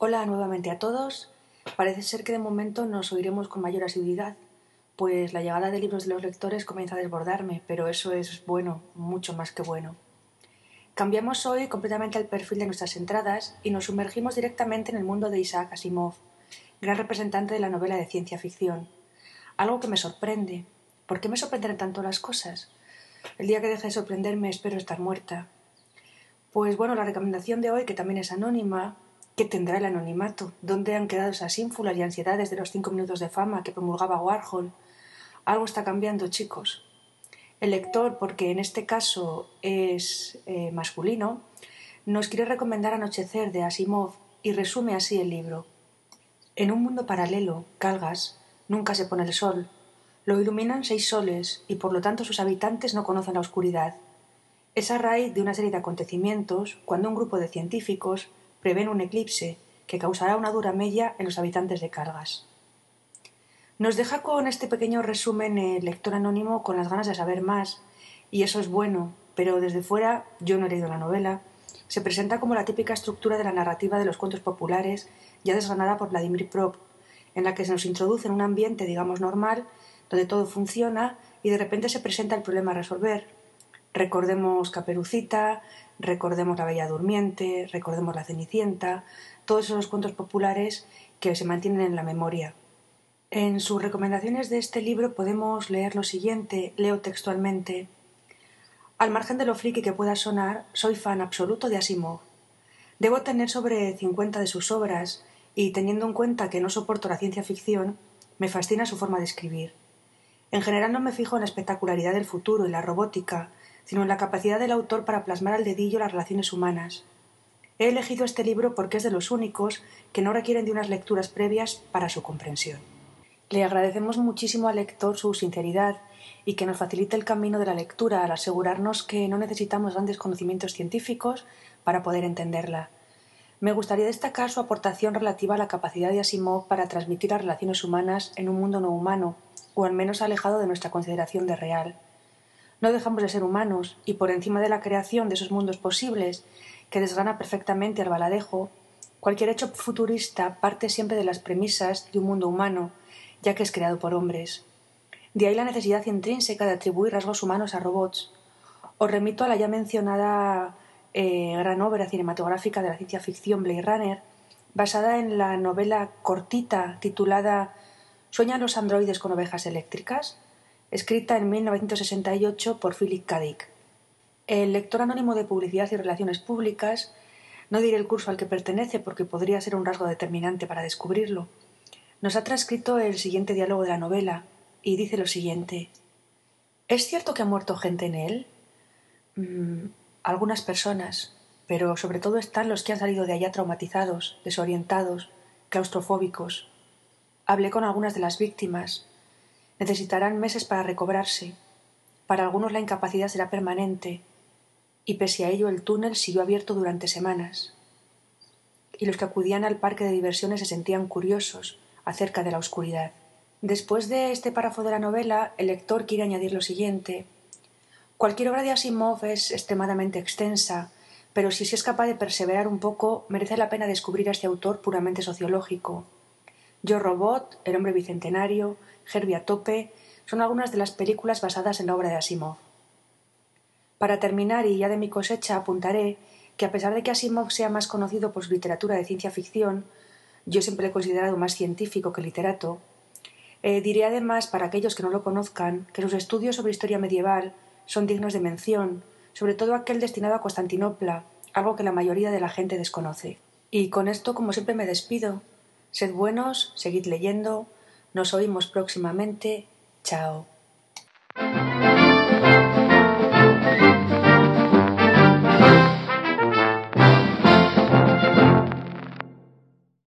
Hola nuevamente a todos. Parece ser que de momento nos oiremos con mayor asiduidad, pues la llegada de libros de los lectores comienza a desbordarme, pero eso es bueno, mucho más que bueno. Cambiamos hoy completamente el perfil de nuestras entradas y nos sumergimos directamente en el mundo de Isaac Asimov, gran representante de la novela de ciencia ficción. Algo que me sorprende. ¿Por qué me sorprenden tanto las cosas? El día que deje de sorprenderme espero estar muerta. Pues bueno, la recomendación de hoy, que también es anónima, ¿Qué tendrá el anonimato? ¿Dónde han quedado esas ínfulas y ansiedades de los cinco minutos de fama que promulgaba Warhol? Algo está cambiando, chicos. El lector, porque en este caso es eh, masculino, nos quiere recomendar Anochecer de Asimov y resume así el libro. En un mundo paralelo, Calgas, nunca se pone el sol. Lo iluminan seis soles y por lo tanto sus habitantes no conocen la oscuridad. Es a raíz de una serie de acontecimientos cuando un grupo de científicos prevén un eclipse que causará una dura mella en los habitantes de Cargas. Nos deja con este pequeño resumen el lector anónimo con las ganas de saber más, y eso es bueno, pero desde fuera, yo no he leído la novela, se presenta como la típica estructura de la narrativa de los cuentos populares, ya desgranada por Vladimir Prop, en la que se nos introduce en un ambiente, digamos, normal, donde todo funciona y de repente se presenta el problema a resolver. Recordemos Caperucita, recordemos La Bella Durmiente, recordemos La Cenicienta, todos esos cuentos populares que se mantienen en la memoria. En sus recomendaciones de este libro podemos leer lo siguiente, leo textualmente. Al margen de lo friki que pueda sonar, soy fan absoluto de Asimov. Debo tener sobre cincuenta de sus obras y, teniendo en cuenta que no soporto la ciencia ficción, me fascina su forma de escribir. En general no me fijo en la espectacularidad del futuro y la robótica, sino en la capacidad del autor para plasmar al dedillo las relaciones humanas. He elegido este libro porque es de los únicos que no requieren de unas lecturas previas para su comprensión. Le agradecemos muchísimo al lector su sinceridad y que nos facilite el camino de la lectura al asegurarnos que no necesitamos grandes conocimientos científicos para poder entenderla. Me gustaría destacar su aportación relativa a la capacidad de Asimov para transmitir las relaciones humanas en un mundo no humano, o al menos alejado de nuestra consideración de real. No dejamos de ser humanos, y por encima de la creación de esos mundos posibles, que desgrana perfectamente al baladejo, cualquier hecho futurista parte siempre de las premisas de un mundo humano, ya que es creado por hombres. De ahí la necesidad intrínseca de atribuir rasgos humanos a robots. Os remito a la ya mencionada eh, gran obra cinematográfica de la ciencia ficción Blade Runner, basada en la novela cortita titulada ¿Sueñan los androides con ovejas eléctricas? Escrita en 1968 por Philip K. Dick. El lector anónimo de Publicidad y Relaciones Públicas no diré el curso al que pertenece porque podría ser un rasgo determinante para descubrirlo. Nos ha transcrito el siguiente diálogo de la novela y dice lo siguiente. ¿Es cierto que ha muerto gente en él? Mm, algunas personas, pero sobre todo están los que han salido de allá traumatizados, desorientados, claustrofóbicos. Hablé con algunas de las víctimas, necesitarán meses para recobrarse. Para algunos la incapacidad será permanente, y pese a ello el túnel siguió abierto durante semanas. Y los que acudían al parque de diversiones se sentían curiosos acerca de la oscuridad. Después de este párrafo de la novela, el lector quiere añadir lo siguiente. Cualquier obra de Asimov es extremadamente extensa, pero si se es capaz de perseverar un poco, merece la pena descubrir a este autor puramente sociológico. Yo Robot, El hombre bicentenario, Herbie a tope, son algunas de las películas basadas en la obra de Asimov. Para terminar, y ya de mi cosecha, apuntaré que a pesar de que Asimov sea más conocido por su literatura de ciencia ficción, yo siempre le he considerado más científico que literato, eh, diré además, para aquellos que no lo conozcan, que sus estudios sobre historia medieval son dignos de mención, sobre todo aquel destinado a Constantinopla, algo que la mayoría de la gente desconoce. Y con esto, como siempre, me despido. Sed buenos, seguid leyendo, nos oímos próximamente. Chao.